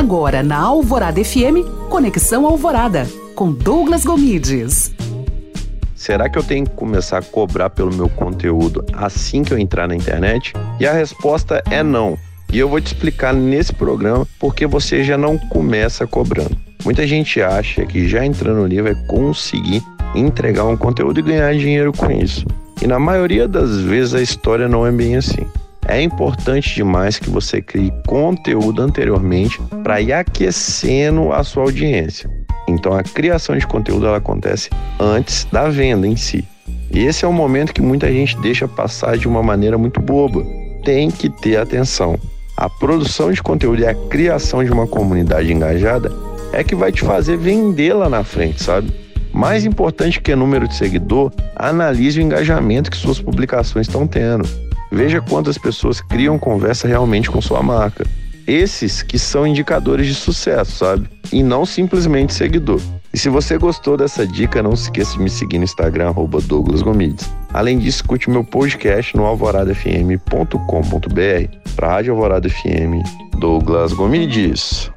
Agora na Alvorada FM, Conexão Alvorada, com Douglas Gomides. Será que eu tenho que começar a cobrar pelo meu conteúdo assim que eu entrar na internet? E a resposta é não. E eu vou te explicar nesse programa porque você já não começa cobrando. Muita gente acha que já entrando ali vai conseguir entregar um conteúdo e ganhar dinheiro com isso. E na maioria das vezes a história não é bem assim. É importante demais que você crie conteúdo anteriormente para ir aquecendo a sua audiência. Então a criação de conteúdo ela acontece antes da venda em si. E esse é o momento que muita gente deixa passar de uma maneira muito boba. Tem que ter atenção. A produção de conteúdo e a criação de uma comunidade engajada é que vai te fazer vender lá na frente, sabe? Mais importante que o número de seguidor, analise o engajamento que suas publicações estão tendo. Veja quantas pessoas criam conversa realmente com sua marca. Esses que são indicadores de sucesso, sabe? E não simplesmente seguidor. E se você gostou dessa dica, não se esqueça de me seguir no Instagram, Douglas Gomides. Além disso, curte meu podcast no alvoradafm.com.br. Para Rádio Alvorada FM, Douglas Gomides.